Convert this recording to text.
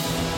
you